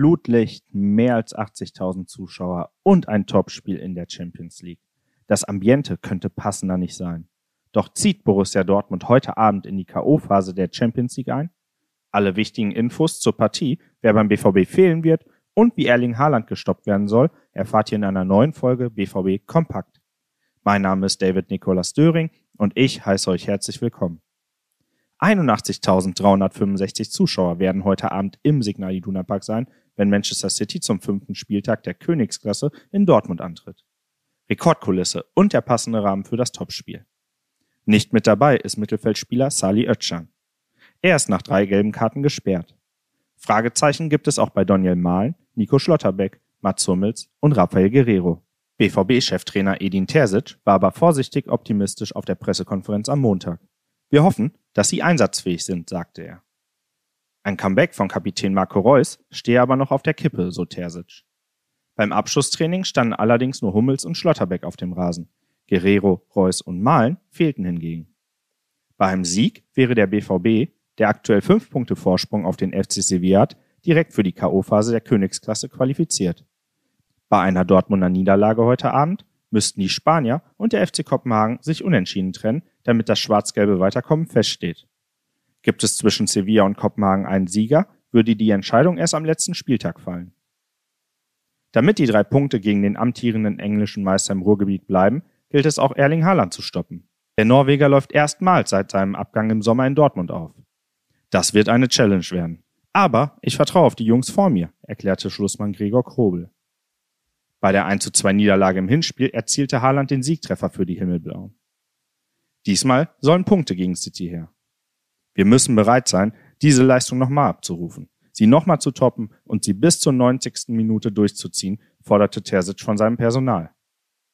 Flutlicht, mehr als 80.000 Zuschauer und ein Topspiel in der Champions League. Das Ambiente könnte passender nicht sein. Doch zieht Borussia Dortmund heute Abend in die K.O.-Phase der Champions League ein? Alle wichtigen Infos zur Partie, wer beim BVB fehlen wird und wie Erling Haaland gestoppt werden soll, erfahrt ihr in einer neuen Folge BVB Kompakt. Mein Name ist David Nicolas Döring und ich heiße euch herzlich willkommen. 81.365 Zuschauer werden heute Abend im Signal Iduna Park sein, wenn Manchester City zum fünften Spieltag der Königsklasse in Dortmund antritt. Rekordkulisse und der passende Rahmen für das Topspiel. Nicht mit dabei ist Mittelfeldspieler Sali Özcan. Er ist nach drei gelben Karten gesperrt. Fragezeichen gibt es auch bei Daniel Mahlen, Nico Schlotterbeck, Mats Hummels und Rafael Guerrero. BVB-Cheftrainer Edin Terzic war aber vorsichtig optimistisch auf der Pressekonferenz am Montag. Wir hoffen, dass sie einsatzfähig sind, sagte er. Ein Comeback von Kapitän Marco Reus stehe aber noch auf der Kippe, so Terzic. Beim Abschlusstraining standen allerdings nur Hummels und Schlotterbeck auf dem Rasen. Guerrero, Reus und Mahlen fehlten hingegen. Bei einem Sieg wäre der BVB, der aktuell fünf Punkte Vorsprung auf den FC Sevilla hat, direkt für die K.O.-Phase der Königsklasse qualifiziert. Bei einer Dortmunder Niederlage heute Abend müssten die Spanier und der FC Kopenhagen sich unentschieden trennen, damit das schwarz-gelbe Weiterkommen feststeht. Gibt es zwischen Sevilla und Kopenhagen einen Sieger, würde die Entscheidung erst am letzten Spieltag fallen. Damit die drei Punkte gegen den amtierenden englischen Meister im Ruhrgebiet bleiben, gilt es auch Erling Haaland zu stoppen. Der Norweger läuft erstmals seit seinem Abgang im Sommer in Dortmund auf. Das wird eine Challenge werden. Aber ich vertraue auf die Jungs vor mir, erklärte Schlussmann Gregor Krobel. Bei der 1 zu 2 Niederlage im Hinspiel erzielte Haaland den Siegtreffer für die Himmelblauen. Diesmal sollen Punkte gegen City her. Wir müssen bereit sein, diese Leistung nochmal abzurufen, sie nochmal zu toppen und sie bis zur 90. Minute durchzuziehen, forderte Terzic von seinem Personal.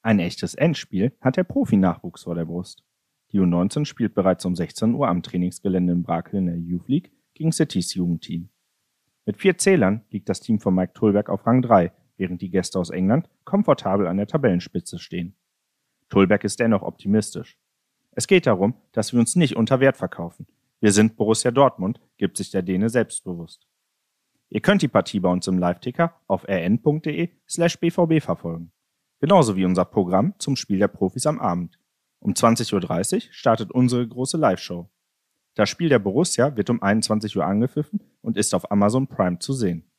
Ein echtes Endspiel hat der Profi-Nachwuchs vor der Brust. Die U19 spielt bereits um 16 Uhr am Trainingsgelände in Brakel in der Youth League gegen Citys Jugendteam. Mit vier Zählern liegt das Team von Mike Tulberg auf Rang 3, während die Gäste aus England komfortabel an der Tabellenspitze stehen. Tulberg ist dennoch optimistisch. Es geht darum, dass wir uns nicht unter Wert verkaufen. Wir sind Borussia Dortmund, gibt sich der Däne selbstbewusst. Ihr könnt die Partie bei uns im Live-Ticker auf rn.de slash bvb verfolgen. Genauso wie unser Programm zum Spiel der Profis am Abend. Um 20.30 Uhr startet unsere große Live-Show. Das Spiel der Borussia wird um 21 Uhr angepfiffen und ist auf Amazon Prime zu sehen.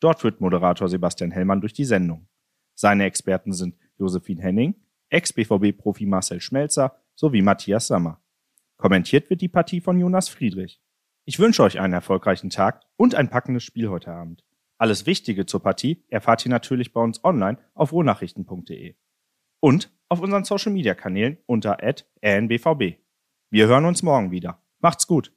Dort führt Moderator Sebastian Hellmann durch die Sendung. Seine Experten sind Josephine Henning, Ex-BVB-Profi Marcel Schmelzer sowie Matthias Sammer. Kommentiert wird die Partie von Jonas Friedrich. Ich wünsche euch einen erfolgreichen Tag und ein packendes Spiel heute Abend. Alles Wichtige zur Partie erfahrt ihr natürlich bei uns online auf rohnachrichten.de und auf unseren Social Media Kanälen unter @rnbvb. Wir hören uns morgen wieder. Macht's gut.